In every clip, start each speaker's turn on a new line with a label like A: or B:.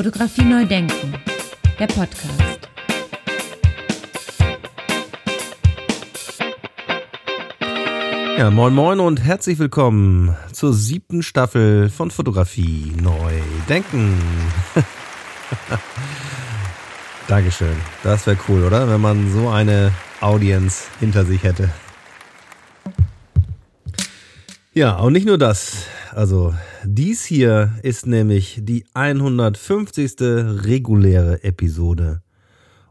A: Fotografie neu denken, der Podcast.
B: Ja, moin moin und herzlich willkommen zur siebten Staffel von Fotografie neu denken. Dankeschön. Das wäre cool, oder? Wenn man so eine Audience hinter sich hätte. Ja, und nicht nur das. Also, dies hier ist nämlich die 150. reguläre Episode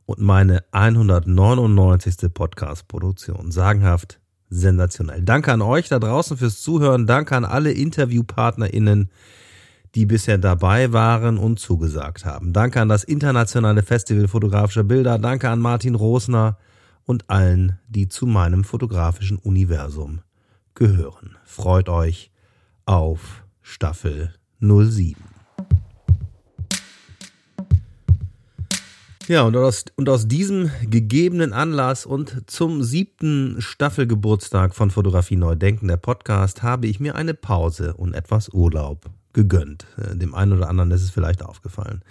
B: und meine 199. Podcast-Produktion. Sagenhaft, sensationell. Danke an euch da draußen fürs Zuhören. Danke an alle InterviewpartnerInnen, die bisher dabei waren und zugesagt haben. Danke an das Internationale Festival fotografischer Bilder. Danke an Martin Rosner und allen, die zu meinem fotografischen Universum gehören. Freut euch auf Staffel 07. Ja, und aus, und aus diesem gegebenen Anlass und zum siebten Staffelgeburtstag von Fotografie Neu Denken, der Podcast, habe ich mir eine Pause und etwas Urlaub gegönnt. Äh, dem einen oder anderen ist es vielleicht aufgefallen.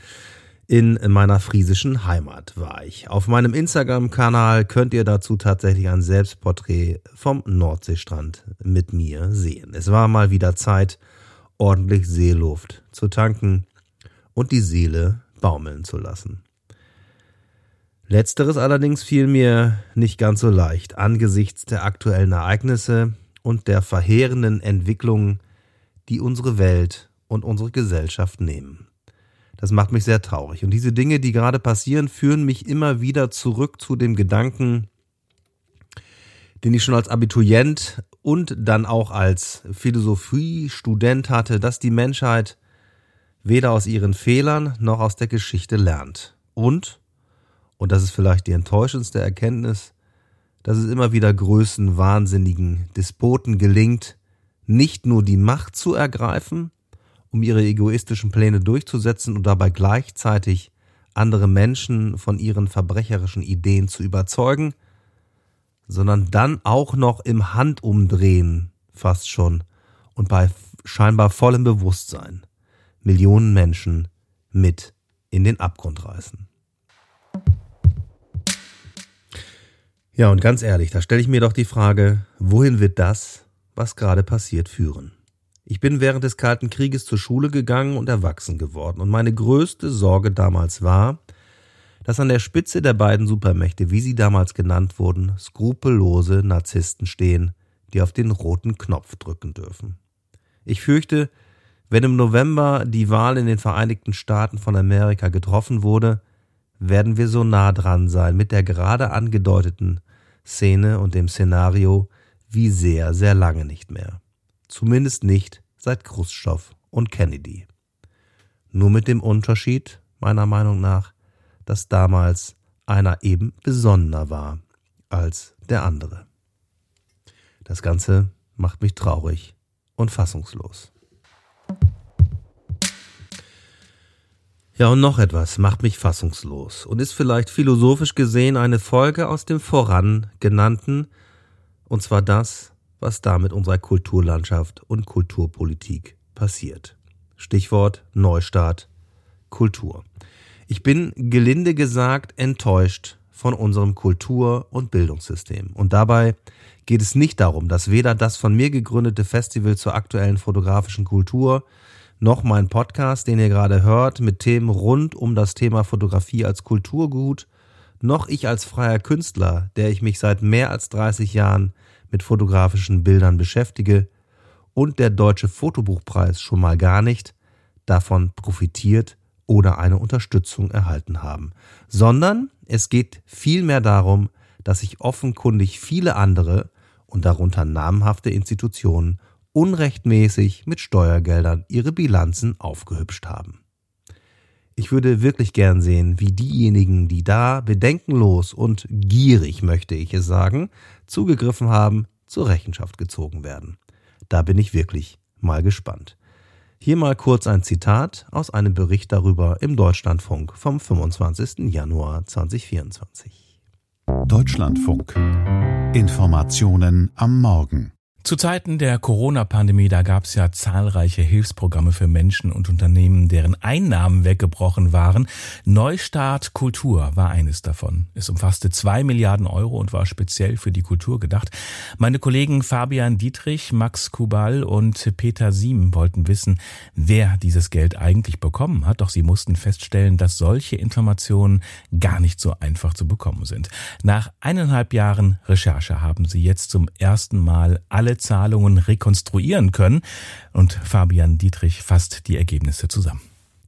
B: In meiner friesischen Heimat war ich. Auf meinem Instagram-Kanal könnt ihr dazu tatsächlich ein Selbstporträt vom Nordseestrand mit mir sehen. Es war mal wieder Zeit, ordentlich Seeluft zu tanken und die Seele baumeln zu lassen. Letzteres allerdings fiel mir nicht ganz so leicht angesichts der aktuellen Ereignisse und der verheerenden Entwicklungen, die unsere Welt und unsere Gesellschaft nehmen. Das macht mich sehr traurig. Und diese Dinge, die gerade passieren, führen mich immer wieder zurück zu dem Gedanken, den ich schon als Abiturient und dann auch als Philosophiestudent hatte, dass die Menschheit weder aus ihren Fehlern noch aus der Geschichte lernt. Und, und das ist vielleicht die enttäuschendste Erkenntnis, dass es immer wieder größenwahnsinnigen Despoten gelingt, nicht nur die Macht zu ergreifen, um ihre egoistischen Pläne durchzusetzen und dabei gleichzeitig andere Menschen von ihren verbrecherischen Ideen zu überzeugen, sondern dann auch noch im Handumdrehen fast schon und bei scheinbar vollem Bewusstsein Millionen Menschen mit in den Abgrund reißen. Ja, und ganz ehrlich, da stelle ich mir doch die Frage, wohin wird das, was gerade passiert, führen? Ich bin während des Kalten Krieges zur Schule gegangen und erwachsen geworden, und meine größte Sorge damals war, dass an der Spitze der beiden Supermächte, wie sie damals genannt wurden, skrupellose Narzissten stehen, die auf den roten Knopf drücken dürfen. Ich fürchte, wenn im November die Wahl in den Vereinigten Staaten von Amerika getroffen wurde, werden wir so nah dran sein mit der gerade angedeuteten Szene und dem Szenario wie sehr, sehr lange nicht mehr. Zumindest nicht seit Khrushchev und Kennedy. Nur mit dem Unterschied, meiner Meinung nach, dass damals einer eben besonderer war als der andere. Das Ganze macht mich traurig und fassungslos. Ja, und noch etwas macht mich fassungslos und ist vielleicht philosophisch gesehen eine Folge aus dem voran genannten, und zwar das, was da mit unserer Kulturlandschaft und Kulturpolitik passiert. Stichwort Neustart Kultur. Ich bin gelinde gesagt enttäuscht von unserem Kultur- und Bildungssystem. Und dabei geht es nicht darum, dass weder das von mir gegründete Festival zur aktuellen fotografischen Kultur noch mein Podcast, den ihr gerade hört, mit Themen rund um das Thema Fotografie als Kulturgut, noch ich als freier Künstler, der ich mich seit mehr als 30 Jahren mit fotografischen Bildern beschäftige und der Deutsche Fotobuchpreis schon mal gar nicht davon profitiert oder eine Unterstützung erhalten haben, sondern es geht vielmehr darum, dass sich offenkundig viele andere und darunter namhafte Institutionen unrechtmäßig mit Steuergeldern ihre Bilanzen aufgehübscht haben. Ich würde wirklich gern sehen, wie diejenigen, die da bedenkenlos und gierig, möchte ich es sagen, zugegriffen haben, zur Rechenschaft gezogen werden. Da bin ich wirklich mal gespannt. Hier mal kurz ein Zitat aus einem Bericht darüber im Deutschlandfunk vom 25. Januar 2024.
C: Deutschlandfunk. Informationen am Morgen. Zu Zeiten der Corona-Pandemie, da gab es ja zahlreiche Hilfsprogramme für Menschen und Unternehmen, deren Einnahmen weggebrochen waren. Neustart Kultur war eines davon. Es umfasste zwei Milliarden Euro und war speziell für die Kultur gedacht. Meine Kollegen Fabian Dietrich, Max Kubal und Peter Siem wollten wissen, wer dieses Geld eigentlich bekommen hat. Doch sie mussten feststellen, dass solche Informationen gar nicht so einfach zu bekommen sind. Nach eineinhalb Jahren Recherche haben sie jetzt zum ersten Mal alle Zahlungen rekonstruieren können. Und Fabian Dietrich fasst die Ergebnisse zusammen.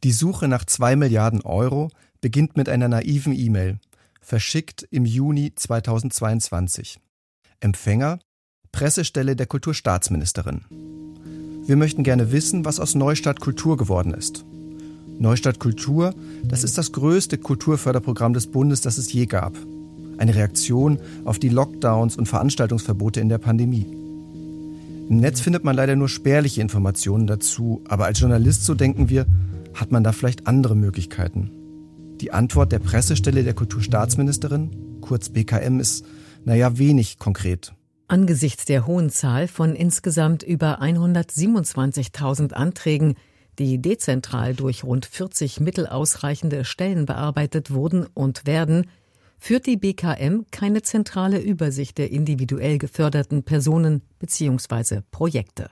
D: Die Suche nach zwei Milliarden Euro beginnt mit einer naiven E-Mail, verschickt im Juni 2022. Empfänger Pressestelle der Kulturstaatsministerin. Wir möchten gerne wissen, was aus Neustadt Kultur geworden ist. Neustadt Kultur, das ist das größte Kulturförderprogramm des Bundes, das es je gab. Eine Reaktion auf die Lockdowns und Veranstaltungsverbote in der Pandemie. Im Netz findet man leider nur spärliche Informationen dazu, aber als Journalist, so denken wir, hat man da vielleicht andere Möglichkeiten. Die Antwort der Pressestelle der Kulturstaatsministerin, kurz BKM, ist, naja, wenig konkret.
A: Angesichts der hohen Zahl von insgesamt über 127.000 Anträgen, die dezentral durch rund 40 mittelausreichende Stellen bearbeitet wurden und werden, führt die BKM keine zentrale Übersicht der individuell geförderten Personen bzw. Projekte.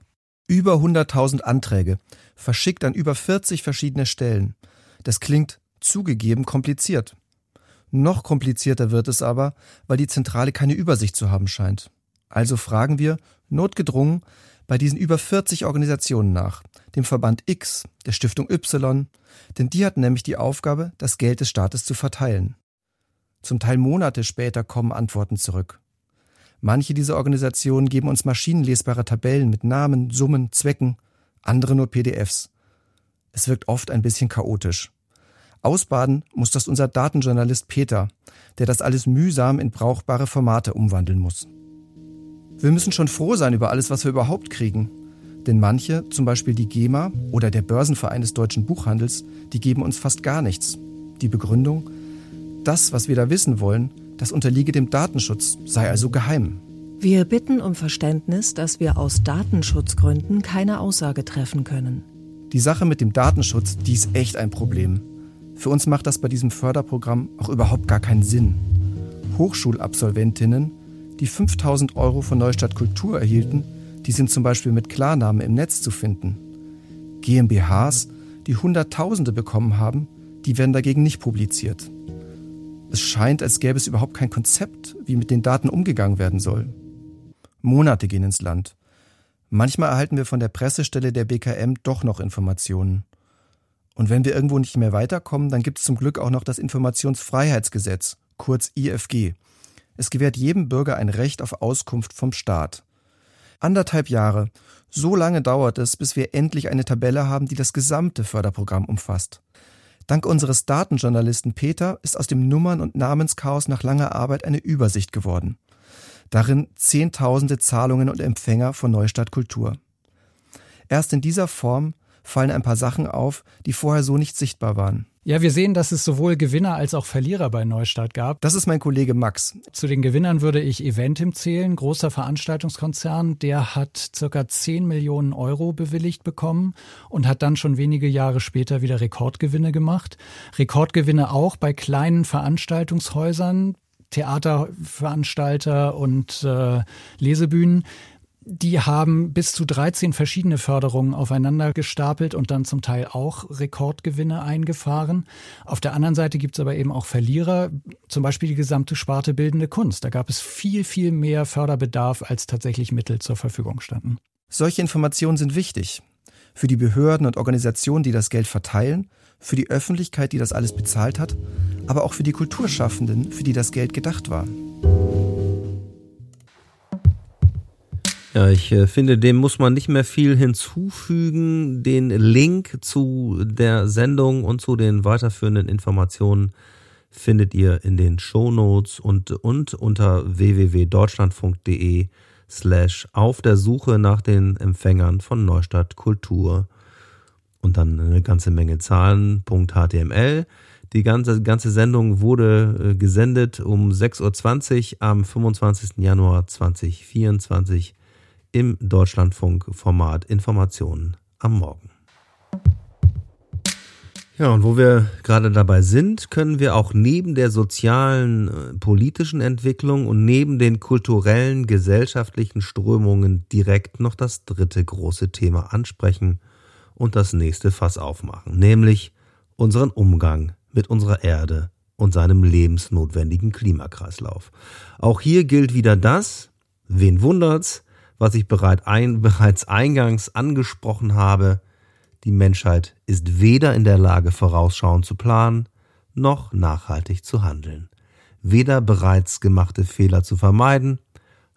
D: Über 100.000 Anträge, verschickt an über 40 verschiedene Stellen. Das klingt zugegeben kompliziert. Noch komplizierter wird es aber, weil die Zentrale keine Übersicht zu haben scheint. Also fragen wir, notgedrungen, bei diesen über 40 Organisationen nach, dem Verband X, der Stiftung Y, denn die hat nämlich die Aufgabe, das Geld des Staates zu verteilen. Zum Teil Monate später kommen Antworten zurück. Manche dieser Organisationen geben uns maschinenlesbare Tabellen mit Namen, Summen, Zwecken, andere nur PDFs. Es wirkt oft ein bisschen chaotisch. Ausbaden muss das unser Datenjournalist Peter, der das alles mühsam in brauchbare Formate umwandeln muss. Wir müssen schon froh sein über alles, was wir überhaupt kriegen. Denn manche, zum Beispiel die GEMA oder der Börsenverein des deutschen Buchhandels, die geben uns fast gar nichts. Die Begründung, das, was wir da wissen wollen, das unterliege dem Datenschutz, sei also geheim.
E: Wir bitten um Verständnis, dass wir aus Datenschutzgründen keine Aussage treffen können.
D: Die Sache mit dem Datenschutz, die ist echt ein Problem. Für uns macht das bei diesem Förderprogramm auch überhaupt gar keinen Sinn. Hochschulabsolventinnen, die 5000 Euro von Neustadt Kultur erhielten, die sind zum Beispiel mit Klarnamen im Netz zu finden. GmbHs, die Hunderttausende bekommen haben, die werden dagegen nicht publiziert. Es scheint, als gäbe es überhaupt kein Konzept, wie mit den Daten umgegangen werden soll. Monate gehen ins Land. Manchmal erhalten wir von der Pressestelle der BKM doch noch Informationen. Und wenn wir irgendwo nicht mehr weiterkommen, dann gibt es zum Glück auch noch das Informationsfreiheitsgesetz, kurz IFG. Es gewährt jedem Bürger ein Recht auf Auskunft vom Staat. Anderthalb Jahre, so lange dauert es, bis wir endlich eine Tabelle haben, die das gesamte Förderprogramm umfasst. Dank unseres Datenjournalisten Peter ist aus dem Nummern- und Namenschaos nach langer Arbeit eine Übersicht geworden. Darin zehntausende Zahlungen und Empfänger von Neustadt Kultur. Erst in dieser Form fallen ein paar Sachen auf, die vorher so nicht sichtbar waren.
F: Ja, wir sehen, dass es sowohl Gewinner als auch Verlierer bei Neustart gab.
D: Das ist mein Kollege Max.
F: Zu den Gewinnern würde ich Eventim zählen, großer Veranstaltungskonzern. Der hat circa 10 Millionen Euro bewilligt bekommen und hat dann schon wenige Jahre später wieder Rekordgewinne gemacht. Rekordgewinne auch bei kleinen Veranstaltungshäusern. Theaterveranstalter und äh, Lesebühnen die haben bis zu 13 verschiedene Förderungen aufeinander gestapelt und dann zum Teil auch Rekordgewinne eingefahren. Auf der anderen Seite gibt es aber eben auch Verlierer, zum Beispiel die gesamte Sparte bildende Kunst. Da gab es viel, viel mehr Förderbedarf, als tatsächlich Mittel zur Verfügung standen.
D: Solche Informationen sind wichtig. Für die Behörden und Organisationen, die das Geld verteilen, für die Öffentlichkeit, die das alles bezahlt hat, aber auch für die Kulturschaffenden, für die das Geld gedacht war.
B: Ja, ich äh, finde, dem muss man nicht mehr viel hinzufügen. Den Link zu der Sendung und zu den weiterführenden Informationen findet ihr in den Shownotes und, und unter www.deutschlandfunk.de slash auf der Suche nach den Empfängern von Neustadt Kultur und dann eine ganze Menge Zahlen.html. Die ganze, ganze Sendung wurde äh, gesendet um 6.20 Uhr am 25. Januar 2024 im Deutschlandfunk-Format Informationen am Morgen. Ja, und wo wir gerade dabei sind, können wir auch neben der sozialen, äh, politischen Entwicklung und neben den kulturellen, gesellschaftlichen Strömungen direkt noch das dritte große Thema ansprechen und das nächste Fass aufmachen, nämlich unseren Umgang mit unserer Erde und seinem lebensnotwendigen Klimakreislauf. Auch hier gilt wieder das, wen wundert's, was ich bereits eingangs angesprochen habe, die Menschheit ist weder in der Lage, vorausschauend zu planen, noch nachhaltig zu handeln. Weder bereits gemachte Fehler zu vermeiden,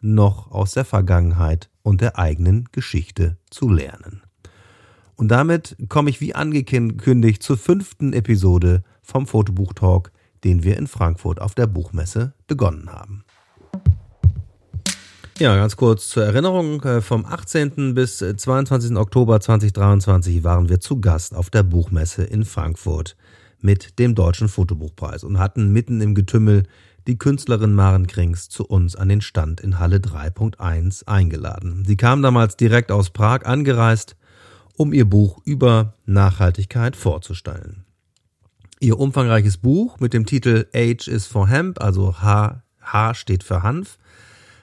B: noch aus der Vergangenheit und der eigenen Geschichte zu lernen. Und damit komme ich wie angekündigt zur fünften Episode vom Fotobuchtalk, den wir in Frankfurt auf der Buchmesse begonnen haben. Ja, ganz kurz zur Erinnerung. Äh, vom 18. bis 22. Oktober 2023 waren wir zu Gast auf der Buchmesse in Frankfurt mit dem Deutschen Fotobuchpreis und hatten mitten im Getümmel die Künstlerin Maren Krings zu uns an den Stand in Halle 3.1 eingeladen. Sie kam damals direkt aus Prag angereist, um ihr Buch über Nachhaltigkeit vorzustellen. Ihr umfangreiches Buch mit dem Titel H is for Hemp, also H, H steht für Hanf,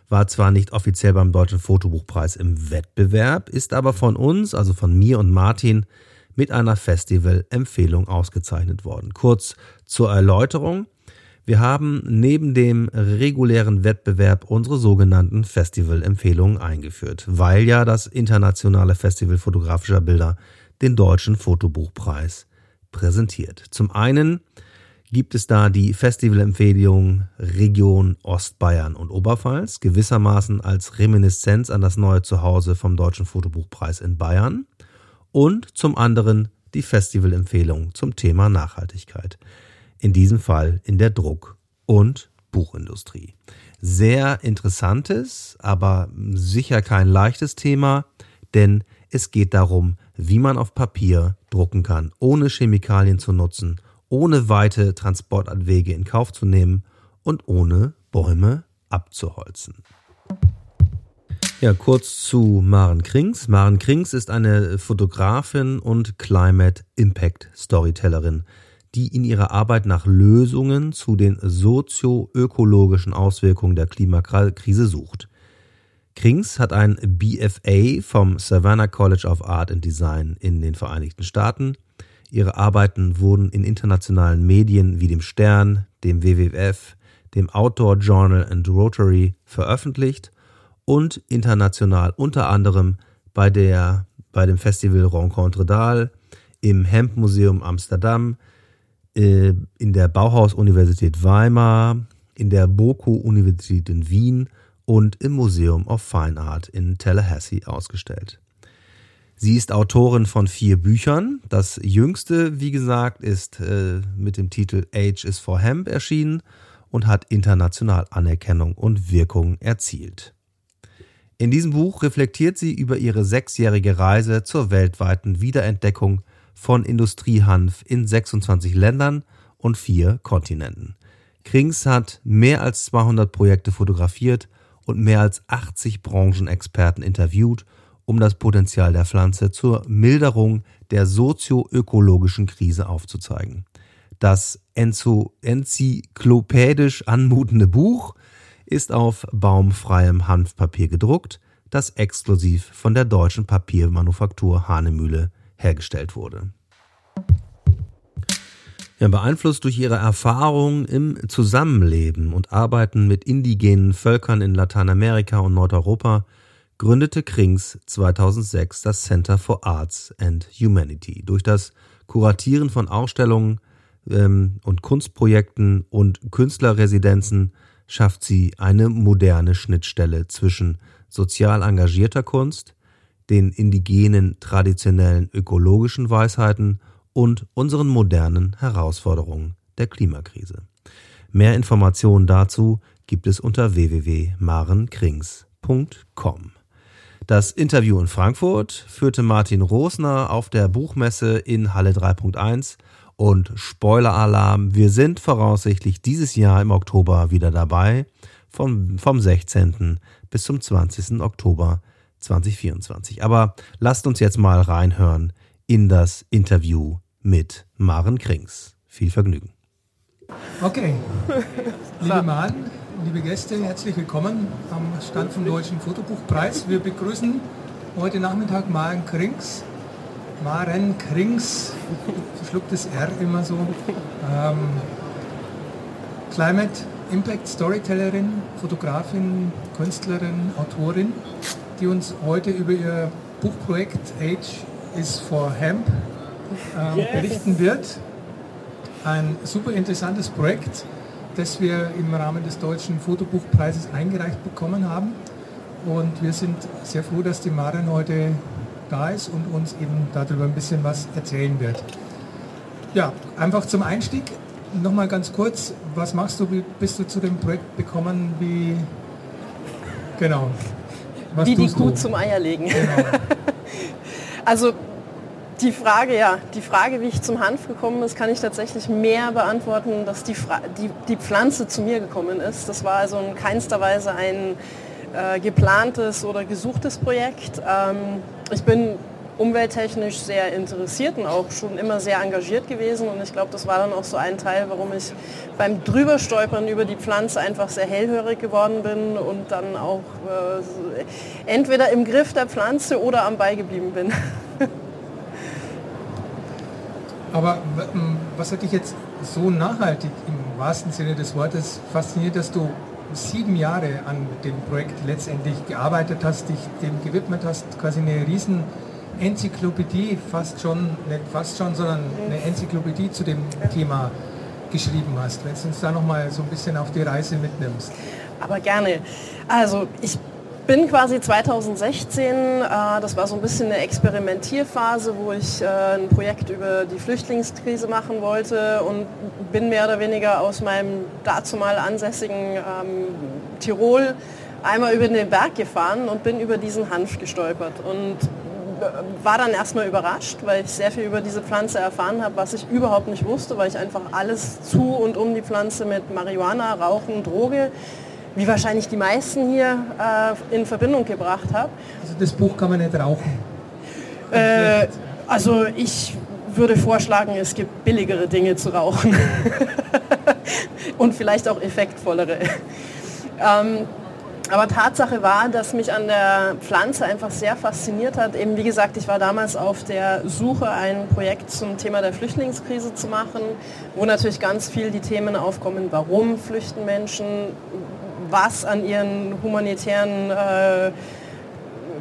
B: war zwar nicht offiziell beim Deutschen Fotobuchpreis im Wettbewerb, ist aber von uns, also von mir und Martin, mit einer Festival-Empfehlung ausgezeichnet worden. Kurz zur Erläuterung. Wir haben neben dem regulären Wettbewerb unsere sogenannten Festival-Empfehlungen eingeführt, weil ja das internationale Festival fotografischer Bilder den Deutschen Fotobuchpreis präsentiert. Zum einen gibt es da die Festivalempfehlung Region Ostbayern und Oberpfalz, gewissermaßen als Reminiszenz an das neue Zuhause vom Deutschen Fotobuchpreis in Bayern und zum anderen die Festivalempfehlung zum Thema Nachhaltigkeit. In diesem Fall in der Druck- und Buchindustrie. Sehr interessantes, aber sicher kein leichtes Thema, denn es geht darum, wie man auf Papier drucken kann, ohne Chemikalien zu nutzen ohne weite Transportwege in Kauf zu nehmen und ohne Bäume abzuholzen. Ja, kurz zu Maren Krings. Maren Krings ist eine Fotografin und Climate Impact Storytellerin, die in ihrer Arbeit nach Lösungen zu den sozio-ökologischen Auswirkungen der Klimakrise sucht. Krings hat ein BFA vom Savannah College of Art and Design in den Vereinigten Staaten Ihre Arbeiten wurden in internationalen Medien wie dem Stern, dem WWF, dem Outdoor Journal and Rotary veröffentlicht und international unter anderem bei, der, bei dem Festival Rencontre d'Al, im Hemp Museum Amsterdam, äh, in der Bauhaus-Universität Weimar, in der BOKU-Universität in Wien und im Museum of Fine Art in Tallahassee ausgestellt. Sie ist Autorin von vier Büchern. Das jüngste, wie gesagt, ist äh, mit dem Titel Age is for Hemp erschienen und hat international Anerkennung und Wirkung erzielt. In diesem Buch reflektiert sie über ihre sechsjährige Reise zur weltweiten Wiederentdeckung von Industriehanf in 26 Ländern und vier Kontinenten. Krings hat mehr als 200 Projekte fotografiert und mehr als 80 Branchenexperten interviewt um das Potenzial der Pflanze zur Milderung der sozioökologischen Krise aufzuzeigen. Das enzyklopädisch anmutende Buch ist auf baumfreiem Hanfpapier gedruckt, das exklusiv von der deutschen Papiermanufaktur Hahnemühle hergestellt wurde. Ja, beeinflusst durch ihre Erfahrung im Zusammenleben und Arbeiten mit indigenen Völkern in Lateinamerika und Nordeuropa gründete Krings 2006 das Center for Arts and Humanity. Durch das Kuratieren von Ausstellungen ähm, und Kunstprojekten und Künstlerresidenzen schafft sie eine moderne Schnittstelle zwischen sozial engagierter Kunst, den indigenen traditionellen ökologischen Weisheiten und unseren modernen Herausforderungen der Klimakrise. Mehr Informationen dazu gibt es unter www.marenkrings.com. Das Interview in Frankfurt führte Martin Rosner auf der Buchmesse in Halle 3.1 und Spoiler-Alarm, wir sind voraussichtlich dieses Jahr im Oktober wieder dabei, vom, vom 16. bis zum 20. Oktober 2024. Aber lasst uns jetzt mal reinhören in das Interview mit Maren Krings. Viel Vergnügen.
G: Okay, liebe Maren, liebe Gäste, herzlich willkommen am Stand vom Deutschen Fotobuchpreis. Wir begrüßen heute Nachmittag Maren Krings. Maren Krings, schluckt das R immer so. Ähm, Climate Impact Storytellerin, Fotografin, Künstlerin, Autorin, die uns heute über ihr Buchprojekt Age is for Hemp äh, berichten wird. Ein super interessantes Projekt, das wir im Rahmen des Deutschen Fotobuchpreises eingereicht bekommen haben. Und wir sind sehr froh, dass die Maren heute da ist und uns eben darüber ein bisschen was erzählen wird. Ja, einfach zum Einstieg nochmal ganz kurz, was machst du, wie bist du zu dem Projekt bekommen, wie,
H: genau. Was wie die Kuh zum Eierlegen. Genau. also die Frage, ja, die Frage, wie ich zum Hanf gekommen ist, kann ich tatsächlich mehr beantworten, dass die, Fra die, die Pflanze zu mir gekommen ist. Das war also in keinster Weise ein äh, geplantes oder gesuchtes Projekt. Ähm, ich bin umwelttechnisch sehr interessiert und auch schon immer sehr engagiert gewesen. Und ich glaube, das war dann auch so ein Teil, warum ich beim Drüberstolpern über die Pflanze einfach sehr hellhörig geworden bin und dann auch äh, entweder im Griff der Pflanze oder am Ball geblieben bin.
G: Aber was hat dich jetzt so nachhaltig im wahrsten Sinne des Wortes fasziniert, dass du sieben Jahre an dem Projekt letztendlich gearbeitet hast, dich dem gewidmet hast, quasi eine riesen Enzyklopädie fast schon, nicht fast schon, sondern eine Enzyklopädie zu dem Thema geschrieben hast. Wenn du uns da nochmal so ein bisschen auf die Reise mitnimmst.
H: Aber gerne. Also ich bin quasi 2016, äh, das war so ein bisschen eine Experimentierphase, wo ich äh, ein Projekt über die Flüchtlingskrise machen wollte und bin mehr oder weniger aus meinem dazu mal ansässigen ähm, Tirol einmal über den Berg gefahren und bin über diesen Hanf gestolpert und äh, war dann erstmal überrascht, weil ich sehr viel über diese Pflanze erfahren habe, was ich überhaupt nicht wusste, weil ich einfach alles zu und um die Pflanze mit Marihuana, Rauchen, Droge wie wahrscheinlich die meisten hier äh, in Verbindung gebracht habe.
G: Also das Buch kann man nicht rauchen?
H: Äh, also ich würde vorschlagen, es gibt billigere Dinge zu rauchen und vielleicht auch effektvollere. Ähm, aber Tatsache war, dass mich an der Pflanze einfach sehr fasziniert hat. Eben wie gesagt, ich war damals auf der Suche, ein Projekt zum Thema der Flüchtlingskrise zu machen, wo natürlich ganz viel die Themen aufkommen, warum flüchten Menschen, was an ihren humanitären, äh,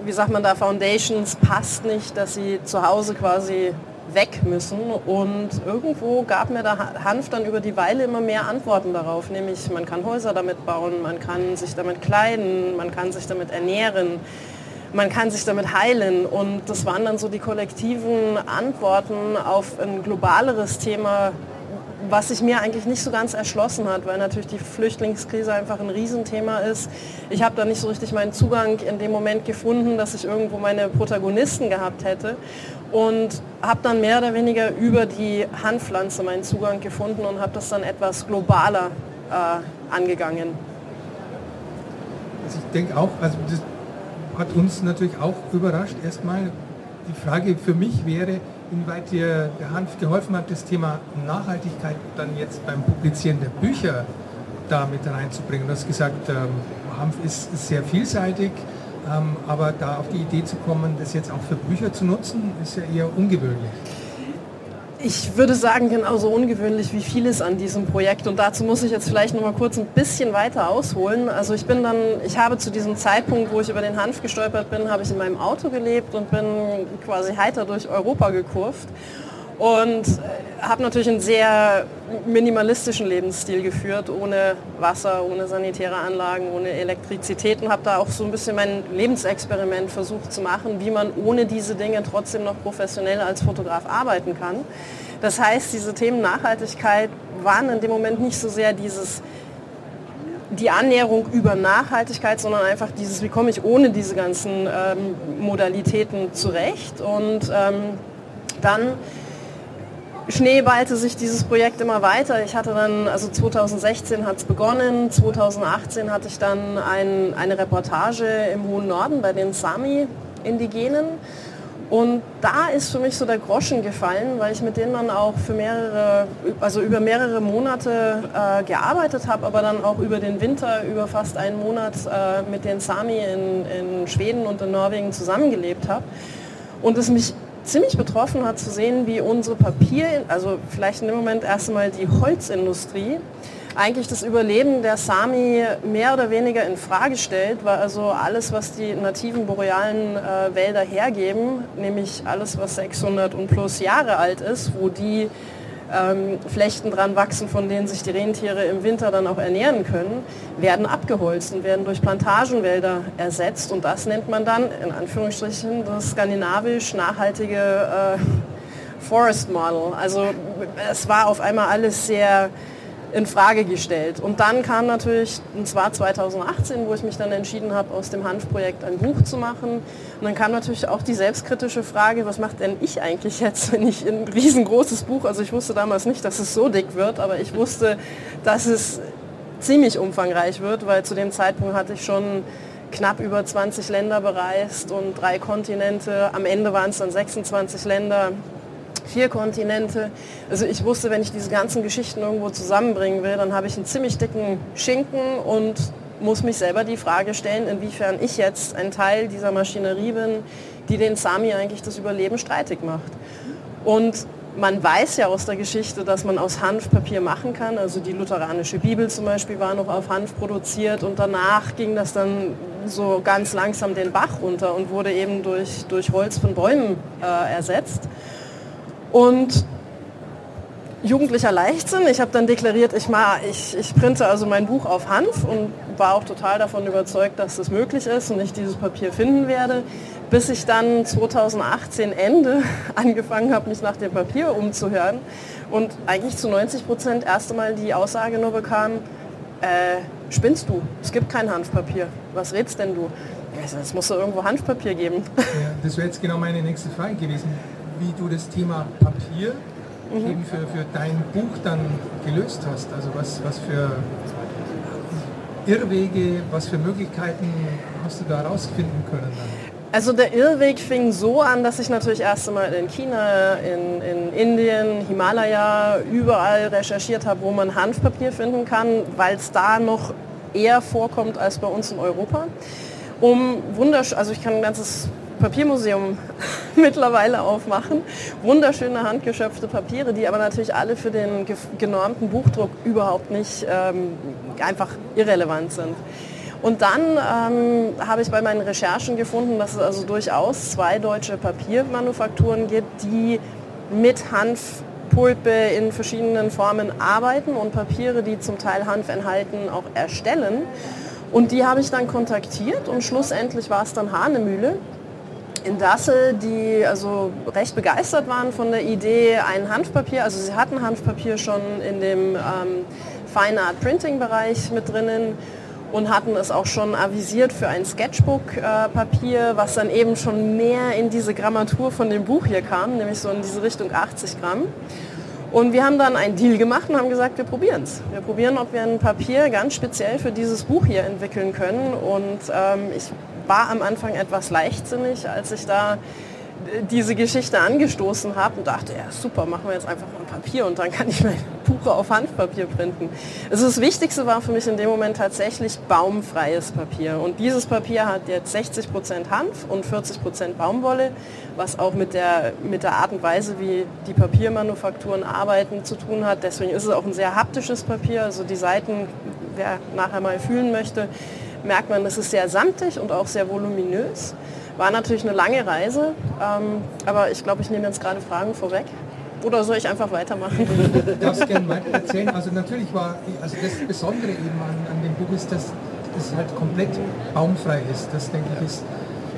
H: wie sagt man da, Foundations passt nicht, dass sie zu Hause quasi weg müssen. Und irgendwo gab mir der Hanf dann über die Weile immer mehr Antworten darauf, nämlich man kann Häuser damit bauen, man kann sich damit kleiden, man kann sich damit ernähren, man kann sich damit heilen. Und das waren dann so die kollektiven Antworten auf ein globaleres Thema, was sich mir eigentlich nicht so ganz erschlossen hat, weil natürlich die Flüchtlingskrise einfach ein Riesenthema ist. Ich habe da nicht so richtig meinen Zugang in dem Moment gefunden, dass ich irgendwo meine Protagonisten gehabt hätte und habe dann mehr oder weniger über die Handpflanze meinen Zugang gefunden und habe das dann etwas globaler äh, angegangen.
G: Also ich denke auch, also das hat uns natürlich auch überrascht. Erstmal die Frage für mich wäre, inwieweit dir der Hanf geholfen hat, das Thema Nachhaltigkeit dann jetzt beim Publizieren der Bücher da mit reinzubringen. Du hast gesagt, ähm, Hanf ist sehr vielseitig, ähm, aber da auf die Idee zu kommen, das jetzt auch für Bücher zu nutzen, ist ja eher ungewöhnlich.
H: Ich würde sagen, genauso ungewöhnlich wie vieles an diesem Projekt. Und dazu muss ich jetzt vielleicht noch mal kurz ein bisschen weiter ausholen. Also ich bin dann, ich habe zu diesem Zeitpunkt, wo ich über den Hanf gestolpert bin, habe ich in meinem Auto gelebt und bin quasi heiter durch Europa gekurft und habe natürlich einen sehr minimalistischen Lebensstil geführt, ohne Wasser, ohne sanitäre Anlagen, ohne Elektrizität und habe da auch so ein bisschen mein Lebensexperiment versucht zu machen, wie man ohne diese Dinge trotzdem noch professionell als Fotograf arbeiten kann. Das heißt, diese Themen Nachhaltigkeit waren in dem Moment nicht so sehr dieses die Annäherung über Nachhaltigkeit, sondern einfach dieses, wie komme ich ohne diese ganzen ähm, Modalitäten zurecht. Und ähm, dann Schnee ballte sich dieses Projekt immer weiter. Ich hatte dann, also 2016 hat es begonnen, 2018 hatte ich dann ein, eine Reportage im hohen Norden bei den Sami-Indigenen. Und da ist für mich so der Groschen gefallen, weil ich mit denen dann auch für mehrere, also über mehrere Monate äh, gearbeitet habe, aber dann auch über den Winter, über fast einen Monat äh, mit den Sami in, in Schweden und in Norwegen zusammengelebt habe. Und es mich ziemlich betroffen hat zu sehen, wie unsere Papier, also vielleicht in dem Moment erst einmal die Holzindustrie, eigentlich das Überleben der Sami mehr oder weniger in Frage stellt, weil also alles, was die nativen borealen äh, Wälder hergeben, nämlich alles, was 600 und plus Jahre alt ist, wo die ähm, Flechten dran wachsen, von denen sich die Rentiere im Winter dann auch ernähren können, werden abgeholzt und werden durch Plantagenwälder ersetzt. Und das nennt man dann in Anführungsstrichen das skandinavisch nachhaltige äh, Forest Model. Also es war auf einmal alles sehr in Frage gestellt. Und dann kam natürlich, und zwar 2018, wo ich mich dann entschieden habe, aus dem Hanfprojekt ein Buch zu machen. Und dann kam natürlich auch die selbstkritische Frage, was macht denn ich eigentlich jetzt, wenn ich ein riesengroßes Buch, also ich wusste damals nicht, dass es so dick wird, aber ich wusste, dass es ziemlich umfangreich wird, weil zu dem Zeitpunkt hatte ich schon knapp über 20 Länder bereist und drei Kontinente. Am Ende waren es dann 26 Länder vier Kontinente. Also ich wusste, wenn ich diese ganzen Geschichten irgendwo zusammenbringen will, dann habe ich einen ziemlich dicken Schinken und muss mich selber die Frage stellen, inwiefern ich jetzt ein Teil dieser Maschinerie bin, die den Sami eigentlich das Überleben streitig macht. Und man weiß ja aus der Geschichte, dass man aus Hanf Papier machen kann. Also die lutheranische Bibel zum Beispiel war noch auf Hanf produziert und danach ging das dann so ganz langsam den Bach runter und wurde eben durch, durch Holz von Bäumen äh, ersetzt. Und jugendlicher Leichtsinn. Ich habe dann deklariert, ich, mal, ich, ich printe also mein Buch auf Hanf und war auch total davon überzeugt, dass das möglich ist und ich dieses Papier finden werde, bis ich dann 2018 Ende angefangen habe, mich nach dem Papier umzuhören und eigentlich zu 90 Prozent erst einmal die Aussage nur bekam, äh, spinnst du, es gibt kein Hanfpapier, was redst denn du? Es muss doch irgendwo Hanfpapier geben.
G: Ja, das wäre jetzt genau meine nächste Frage gewesen wie du das Thema Papier mhm. eben für, für dein Buch dann gelöst hast. Also was, was für Irrwege, was für Möglichkeiten hast du da herausfinden können dann?
H: Also der Irrweg fing so an, dass ich natürlich erst einmal in China, in, in Indien, Himalaya, überall recherchiert habe, wo man Hanfpapier finden kann, weil es da noch eher vorkommt als bei uns in Europa. Um wunderschön, also ich kann ein ganzes Papiermuseum mittlerweile aufmachen. Wunderschöne handgeschöpfte Papiere, die aber natürlich alle für den genormten Buchdruck überhaupt nicht ähm, einfach irrelevant sind. Und dann ähm, habe ich bei meinen Recherchen gefunden, dass es also durchaus zwei deutsche Papiermanufakturen gibt, die mit Hanfpulpe in verschiedenen Formen arbeiten und Papiere, die zum Teil Hanf enthalten, auch erstellen. Und die habe ich dann kontaktiert und schlussendlich war es dann Hahnemühle, in Dassel, die also recht begeistert waren von der Idee, ein Hanfpapier, also sie hatten Hanfpapier schon in dem ähm, Fine Art Printing Bereich mit drinnen und hatten es auch schon avisiert für ein Sketchbook-Papier, äh, was dann eben schon mehr in diese Grammatur von dem Buch hier kam, nämlich so in diese Richtung 80 Gramm. Und wir haben dann einen Deal gemacht und haben gesagt, wir probieren es. Wir probieren, ob wir ein Papier ganz speziell für dieses Buch hier entwickeln können. Und ähm, ich war am Anfang etwas leichtsinnig, als ich da diese Geschichte angestoßen habe und dachte, ja super, machen wir jetzt einfach mal Papier und dann kann ich mein Buch auf Handpapier printen. Also das Wichtigste war für mich in dem Moment tatsächlich baumfreies Papier. Und dieses Papier hat jetzt 60% Hanf und 40% Baumwolle, was auch mit der, mit der Art und Weise, wie die Papiermanufakturen arbeiten, zu tun hat. Deswegen ist es auch ein sehr haptisches Papier. Also die Seiten, wer nachher mal fühlen möchte, merkt man, es ist sehr samtig und auch sehr voluminös. War natürlich eine lange Reise, ähm, aber ich glaube, ich nehme jetzt gerade Fragen vorweg. Oder soll ich einfach weitermachen?
G: Du darfst gerne weiter erzählen. Also natürlich war, also das Besondere eben an, an dem Buch ist, dass es halt komplett baumfrei ist. Das denke ich ist,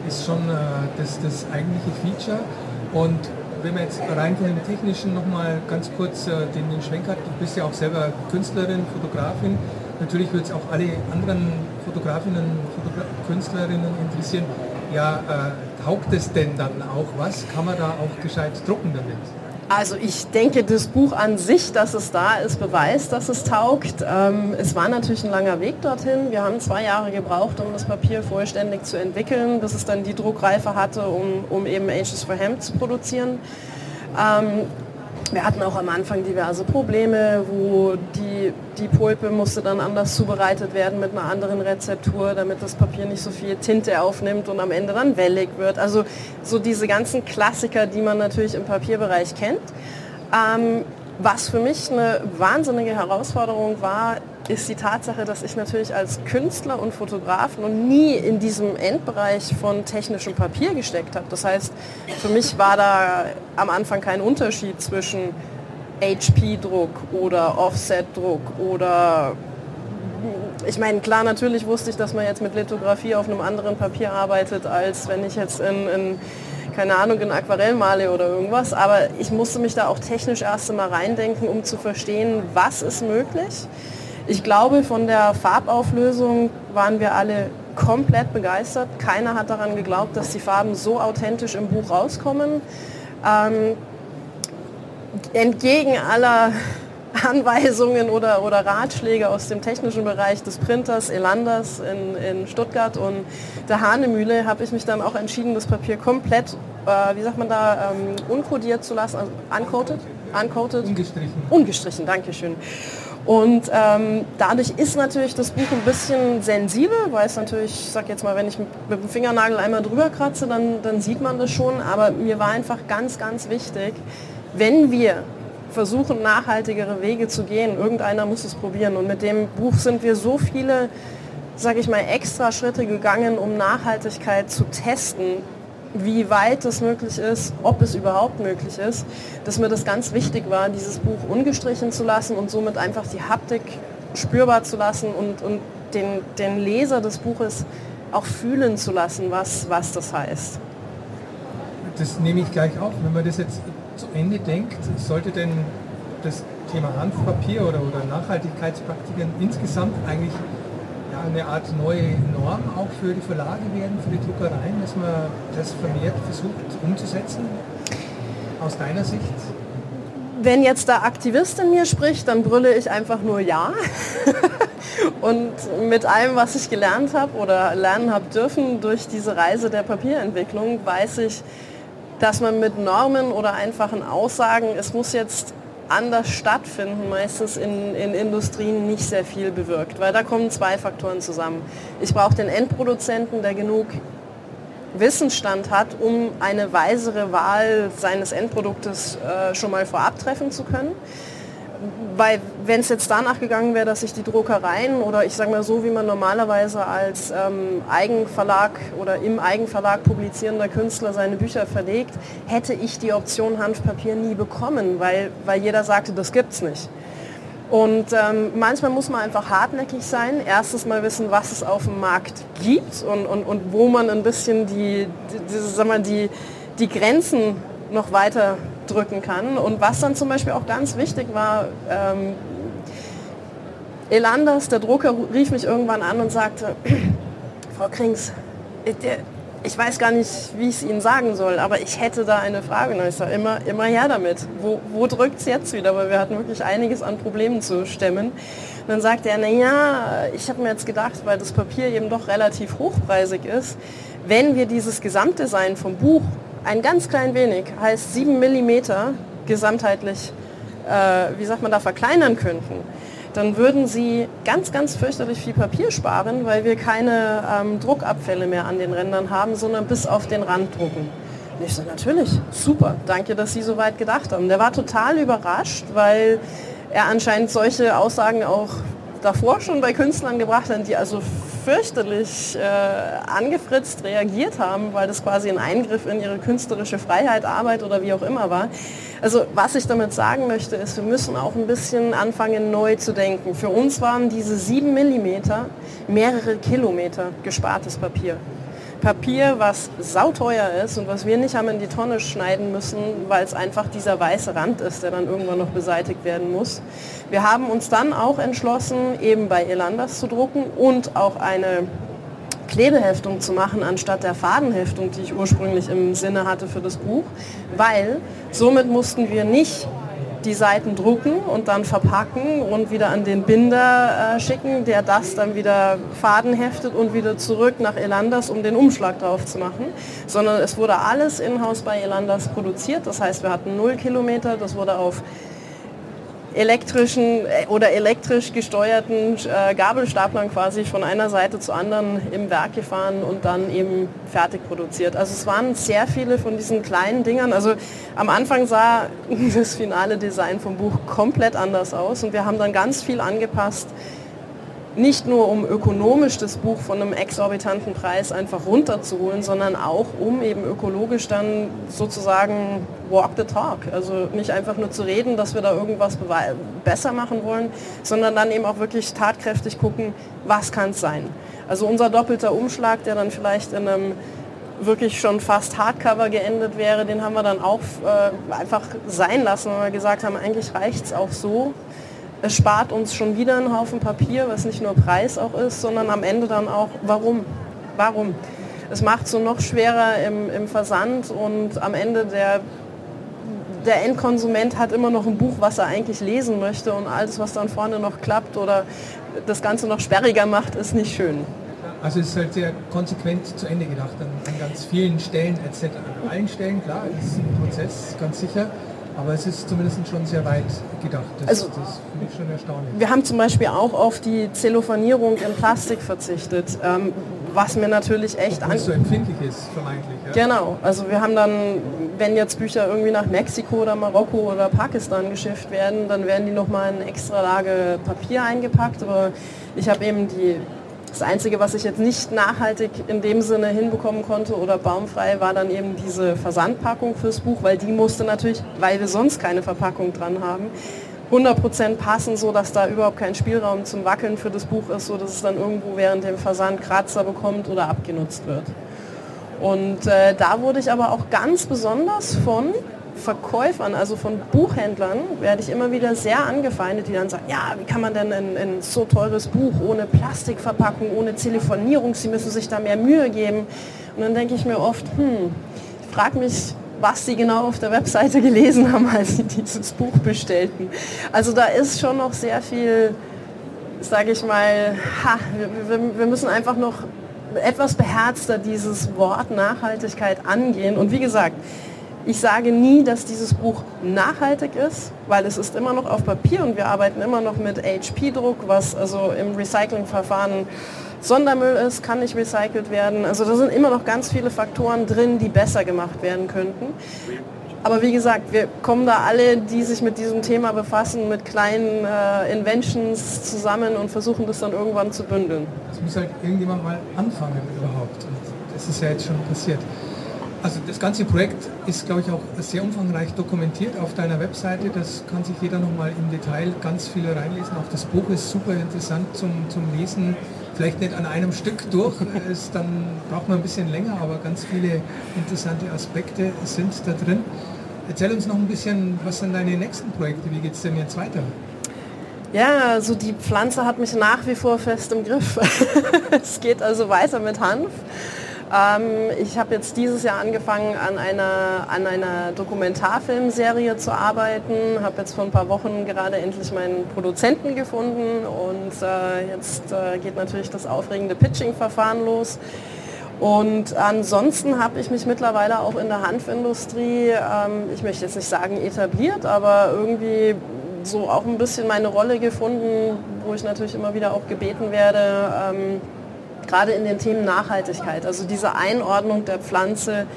G: ist schon äh, das, das eigentliche Feature. Und wenn man jetzt rein von dem Technischen nochmal ganz kurz äh, den, den Schwenk hat, du bist ja auch selber Künstlerin, Fotografin. Natürlich wird es auch alle anderen Fotografinnen, Fotogra Künstlerinnen interessieren. Ja, äh, taugt es denn dann auch was? Kann man da auch gescheit drucken damit?
H: Also ich denke, das Buch an sich, dass es da ist, beweist, dass es taugt. Ähm, es war natürlich ein langer Weg dorthin. Wir haben zwei Jahre gebraucht, um das Papier vollständig zu entwickeln, bis es dann die Druckreife hatte, um, um eben Ages for Hemp zu produzieren. Ähm, wir hatten auch am Anfang diverse Probleme, wo die, die Pulpe musste dann anders zubereitet werden mit einer anderen Rezeptur, damit das Papier nicht so viel Tinte aufnimmt und am Ende dann wellig wird. Also so diese ganzen Klassiker, die man natürlich im Papierbereich kennt. Ähm, was für mich eine wahnsinnige Herausforderung war, ist die Tatsache, dass ich natürlich als Künstler und Fotograf noch nie in diesem Endbereich von technischem Papier gesteckt habe. Das heißt, für mich war da am Anfang kein Unterschied zwischen HP-Druck oder Offset-Druck oder ich meine, klar, natürlich wusste ich, dass man jetzt mit Lithografie auf einem anderen Papier arbeitet, als wenn ich jetzt in, in keine Ahnung, in Aquarell male oder irgendwas. Aber ich musste mich da auch technisch erst einmal reindenken, um zu verstehen, was ist möglich. Ich glaube, von der Farbauflösung waren wir alle komplett begeistert. Keiner hat daran geglaubt, dass die Farben so authentisch im Buch rauskommen. Ähm, entgegen aller Anweisungen oder, oder Ratschläge aus dem technischen Bereich des Printers Elanders in, in Stuttgart und der Hahnemühle habe ich mich dann auch entschieden, das Papier komplett, äh, wie sagt man da, ähm, unkodiert zu lassen, also uncoated? Uncoated?
G: Ungestrichen.
H: Ungestrichen, danke schön. Und ähm, dadurch ist natürlich das Buch ein bisschen sensibel, weil es natürlich, ich sag jetzt mal, wenn ich mit dem Fingernagel einmal drüber kratze, dann, dann sieht man das schon. Aber mir war einfach ganz, ganz wichtig, wenn wir versuchen, nachhaltigere Wege zu gehen. Irgendeiner muss es probieren. Und mit dem Buch sind wir so viele, sage ich mal, extra Schritte gegangen, um Nachhaltigkeit zu testen, wie weit es möglich ist, ob es überhaupt möglich ist, dass mir das ganz wichtig war, dieses Buch ungestrichen zu lassen und somit einfach die Haptik spürbar zu lassen und, und den, den Leser des Buches auch fühlen zu lassen, was, was das heißt.
G: Das nehme ich gleich auf. Wenn man das jetzt zu Ende denkt, sollte denn das Thema Hanfpapier oder, oder Nachhaltigkeitspraktiken insgesamt eigentlich ja, eine Art neue Norm auch für die Verlage werden, für die Druckereien, dass man das vermehrt versucht umzusetzen? Aus deiner Sicht?
H: Wenn jetzt der Aktivist in mir spricht, dann brülle ich einfach nur Ja. Und mit allem, was ich gelernt habe oder lernen habe dürfen durch diese Reise der Papierentwicklung, weiß ich, dass man mit Normen oder einfachen Aussagen, es muss jetzt anders stattfinden, meistens in, in Industrien nicht sehr viel bewirkt, weil da kommen zwei Faktoren zusammen. Ich brauche den Endproduzenten, der genug Wissensstand hat, um eine weisere Wahl seines Endproduktes äh, schon mal vorab treffen zu können weil wenn es jetzt danach gegangen wäre, dass ich die Druckereien oder ich sage mal so, wie man normalerweise als ähm, Eigenverlag oder im Eigenverlag publizierender Künstler seine Bücher verlegt, hätte ich die Option Hanfpapier nie bekommen, weil, weil jeder sagte, das gibt's nicht. Und ähm, manchmal muss man einfach hartnäckig sein. Erstens mal wissen, was es auf dem Markt gibt und, und, und wo man ein bisschen die, die, sag mal, die, die Grenzen noch weiter drücken kann. Und was dann zum Beispiel auch ganz wichtig war, ähm, Elanders, der Drucker, rief mich irgendwann an und sagte, Frau Krings, ich weiß gar nicht, wie ich es Ihnen sagen soll, aber ich hätte da eine Frage. Und ich sage, immer, immer her damit. Wo, wo drückt es jetzt wieder? Weil wir hatten wirklich einiges an Problemen zu stemmen. Und dann sagte er, naja, ich habe mir jetzt gedacht, weil das Papier eben doch relativ hochpreisig ist, wenn wir dieses Gesamtdesign vom Buch ein ganz klein wenig, heißt 7 mm gesamtheitlich, äh, wie sagt man da, verkleinern könnten, dann würden sie ganz, ganz fürchterlich viel Papier sparen, weil wir keine ähm, Druckabfälle mehr an den Rändern haben, sondern bis auf den Rand drucken. Und ich so, natürlich, super, danke, dass Sie so weit gedacht haben. Der war total überrascht, weil er anscheinend solche Aussagen auch davor schon bei Künstlern gebracht hat, die also fürchterlich äh, angefritzt reagiert haben, weil das quasi ein Eingriff in ihre künstlerische Freiheit, Arbeit oder wie auch immer war. Also was ich damit sagen möchte, ist, wir müssen auch ein bisschen anfangen, neu zu denken. Für uns waren diese sieben Millimeter mehrere Kilometer gespartes Papier. Papier, was sauteuer ist und was wir nicht haben in die Tonne schneiden müssen, weil es einfach dieser weiße Rand ist, der dann irgendwann noch beseitigt werden muss. Wir haben uns dann auch entschlossen, eben bei Elanders zu drucken und auch eine Klebeheftung zu machen, anstatt der Fadenheftung, die ich ursprünglich im Sinne hatte für das Buch, weil somit mussten wir nicht die Seiten drucken und dann verpacken und wieder an den Binder äh, schicken, der das dann wieder Faden heftet und wieder zurück nach Elanders, um den Umschlag drauf zu machen, sondern es wurde alles in-house bei Elanders produziert. Das heißt, wir hatten null Kilometer, das wurde auf elektrischen äh, oder elektrisch gesteuerten äh, Gabelstaplern quasi von einer Seite zur anderen im Werk gefahren und dann eben fertig produziert. Also es waren sehr viele von diesen kleinen Dingern. Also am Anfang sah das finale Design vom Buch komplett anders aus und wir haben dann ganz viel angepasst, nicht nur um ökonomisch das Buch von einem exorbitanten Preis einfach runterzuholen, sondern auch um eben ökologisch dann sozusagen walk the talk. Also nicht einfach nur zu reden, dass wir da irgendwas besser machen wollen, sondern dann eben auch wirklich tatkräftig gucken, was kann es sein. Also unser doppelter Umschlag, der dann vielleicht in einem wirklich schon fast Hardcover geendet wäre, den haben wir dann auch äh, einfach sein lassen, weil wir gesagt haben, eigentlich reicht es auch so es spart uns schon wieder einen Haufen Papier, was nicht nur Preis auch ist, sondern am Ende dann auch, warum? Warum? Es macht es so noch schwerer im, im Versand und am Ende der, der Endkonsument hat immer noch ein Buch, was er eigentlich lesen möchte und alles, was dann vorne noch klappt oder das Ganze noch sperriger macht, ist nicht schön.
G: Also es ist halt sehr konsequent zu Ende gedacht an, an ganz vielen Stellen etc. An allen Stellen, klar, ist ein Prozess, ganz sicher. Aber es ist zumindest schon sehr weit gedacht. Das,
H: also,
G: das finde ich schon erstaunlich.
H: Wir haben zum Beispiel auch auf die Zellophanierung in Plastik verzichtet, ähm, was mir natürlich echt
G: an... so empfindlich ist, vermeintlich.
H: Ja? Genau, also wir haben dann, wenn jetzt Bücher irgendwie nach Mexiko oder Marokko oder Pakistan geschifft werden, dann werden die nochmal in extra Lage Papier eingepackt. Aber ich habe eben die das Einzige, was ich jetzt nicht nachhaltig in dem Sinne hinbekommen konnte oder baumfrei, war dann eben diese Versandpackung fürs Buch, weil die musste natürlich, weil wir sonst keine Verpackung dran haben, 100% passen, so dass da überhaupt kein Spielraum zum Wackeln für das Buch ist, so dass es dann irgendwo während dem Versand Kratzer bekommt oder abgenutzt wird. Und äh, da wurde ich aber auch ganz besonders von Verkäufern, also von Buchhändlern, werde ich immer wieder sehr angefeindet, die dann sagen, ja, wie kann man denn ein, ein so teures Buch ohne Plastikverpackung, ohne Telefonierung, sie müssen sich da mehr Mühe geben. Und dann denke ich mir oft, hm, ich frage mich, was sie genau auf der Webseite gelesen haben, als sie dieses Buch bestellten. Also da ist schon noch sehr viel, sage ich mal, ha, wir, wir, wir müssen einfach noch etwas beherzter dieses Wort Nachhaltigkeit angehen. Und wie gesagt, ich sage nie, dass dieses Buch nachhaltig ist, weil es ist immer noch auf Papier und wir arbeiten immer noch mit HP-Druck, was also im Recyclingverfahren Sondermüll ist, kann nicht recycelt werden. Also da sind immer noch ganz viele Faktoren drin, die besser gemacht werden könnten. Aber wie gesagt, wir kommen da alle, die sich mit diesem Thema befassen, mit kleinen äh, Inventions zusammen und versuchen das dann irgendwann zu bündeln.
G: Es muss halt irgendjemand mal anfangen überhaupt. Und das ist ja jetzt schon passiert. Also das ganze Projekt ist, glaube ich, auch sehr umfangreich dokumentiert auf deiner Webseite. Das kann sich jeder nochmal im Detail ganz viel reinlesen. Auch das Buch ist super interessant zum, zum Lesen. Vielleicht nicht an einem Stück durch, ist, dann braucht man ein bisschen länger, aber ganz viele interessante Aspekte sind da drin. Erzähl uns noch ein bisschen, was sind deine nächsten Projekte? Wie geht es denn jetzt weiter?
H: Ja, also die Pflanze hat mich nach wie vor fest im Griff. es geht also weiter mit Hanf. Ähm, ich habe jetzt dieses Jahr angefangen, an einer, an einer Dokumentarfilmserie zu arbeiten, habe jetzt vor ein paar Wochen gerade endlich meinen Produzenten gefunden und äh, jetzt äh, geht natürlich das aufregende Pitching-Verfahren los. Und ansonsten habe ich mich mittlerweile auch in der Hanfindustrie, ähm, ich möchte jetzt nicht sagen etabliert, aber irgendwie so auch ein bisschen meine Rolle gefunden, wo ich natürlich immer wieder auch gebeten werde, ähm, gerade in den Themen Nachhaltigkeit, also diese Einordnung der Pflanze,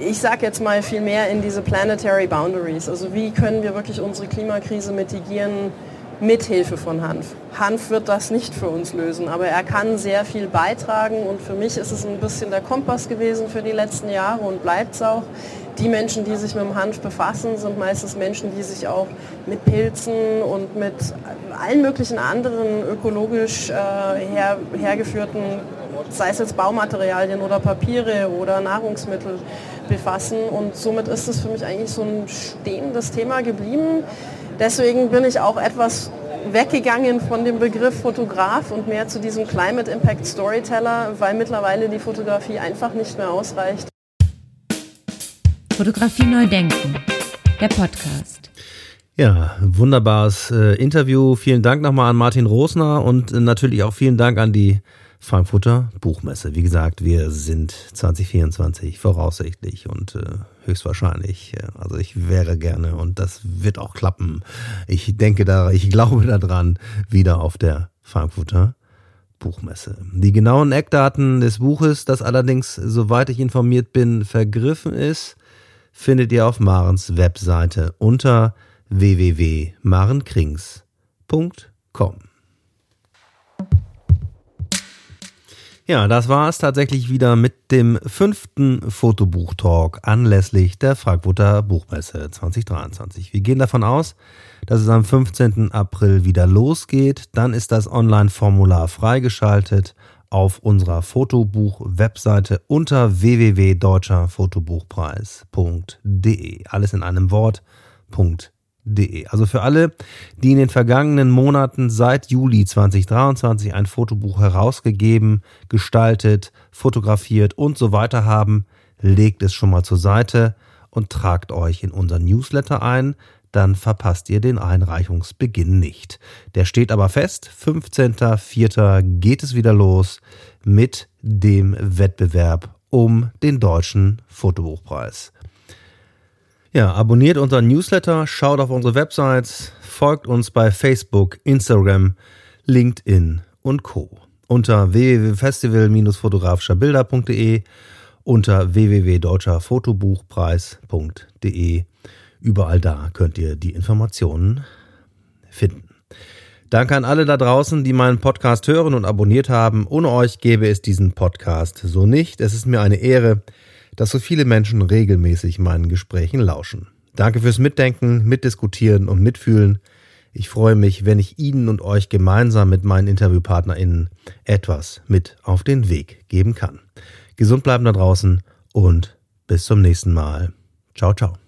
H: ich sage jetzt mal viel mehr in diese Planetary Boundaries. Also wie können wir wirklich unsere Klimakrise mitigieren mit Hilfe von Hanf. Hanf wird das nicht für uns lösen, aber er kann sehr viel beitragen und für mich ist es ein bisschen der Kompass gewesen für die letzten Jahre und bleibt es auch die Menschen, die sich mit dem Hanf befassen, sind meistens Menschen, die sich auch mit Pilzen und mit allen möglichen anderen ökologisch äh, her, hergeführten, sei es jetzt Baumaterialien oder Papiere oder Nahrungsmittel befassen. Und somit ist es für mich eigentlich so ein stehendes Thema geblieben. Deswegen bin ich auch etwas weggegangen von dem Begriff Fotograf und mehr zu diesem Climate Impact Storyteller, weil mittlerweile die Fotografie einfach nicht mehr ausreicht.
I: Fotografie neu denken, der Podcast.
B: Ja, wunderbares äh, Interview. Vielen Dank nochmal an Martin Rosner und äh, natürlich auch vielen Dank an die Frankfurter Buchmesse. Wie gesagt, wir sind 2024 voraussichtlich und äh, höchstwahrscheinlich. Äh, also ich wäre gerne und das wird auch klappen. Ich denke da, ich glaube daran, wieder auf der Frankfurter Buchmesse. Die genauen Eckdaten des Buches, das allerdings, soweit ich informiert bin, vergriffen ist, findet ihr auf Marens Webseite unter www.marenkrings.com. Ja, das war es tatsächlich wieder mit dem fünften Fotobuch-Talk anlässlich der Frankfurter Buchmesse 2023. Wir gehen davon aus, dass es am 15. April wieder losgeht. Dann ist das Online-Formular freigeschaltet auf unserer Fotobuch-Webseite unter www.deutscherfotobuchpreis.de. Alles in einem Wort. De. Also für alle, die in den vergangenen Monaten seit Juli 2023 ein Fotobuch herausgegeben, gestaltet, fotografiert und so weiter haben, legt es schon mal zur Seite und tragt euch in unseren Newsletter ein, dann verpasst ihr den Einreichungsbeginn nicht. Der steht aber fest, 15.04. geht es wieder los mit dem Wettbewerb um den deutschen Fotobuchpreis. Ja, abonniert unseren Newsletter, schaut auf unsere Websites, folgt uns bei Facebook, Instagram, LinkedIn und Co. Unter www.festival-fotografischerbilder.de, unter www.deutscherfotobuchpreis.de. Überall da könnt ihr die Informationen finden. Danke an alle da draußen, die meinen Podcast hören und abonniert haben. Ohne euch gäbe es diesen Podcast so nicht. Es ist mir eine Ehre, dass so viele Menschen regelmäßig meinen Gesprächen lauschen. Danke fürs Mitdenken, Mitdiskutieren und Mitfühlen. Ich freue mich, wenn ich Ihnen und euch gemeinsam mit meinen InterviewpartnerInnen etwas mit auf den Weg geben kann. Gesund bleiben da draußen und bis zum nächsten Mal. Ciao, ciao.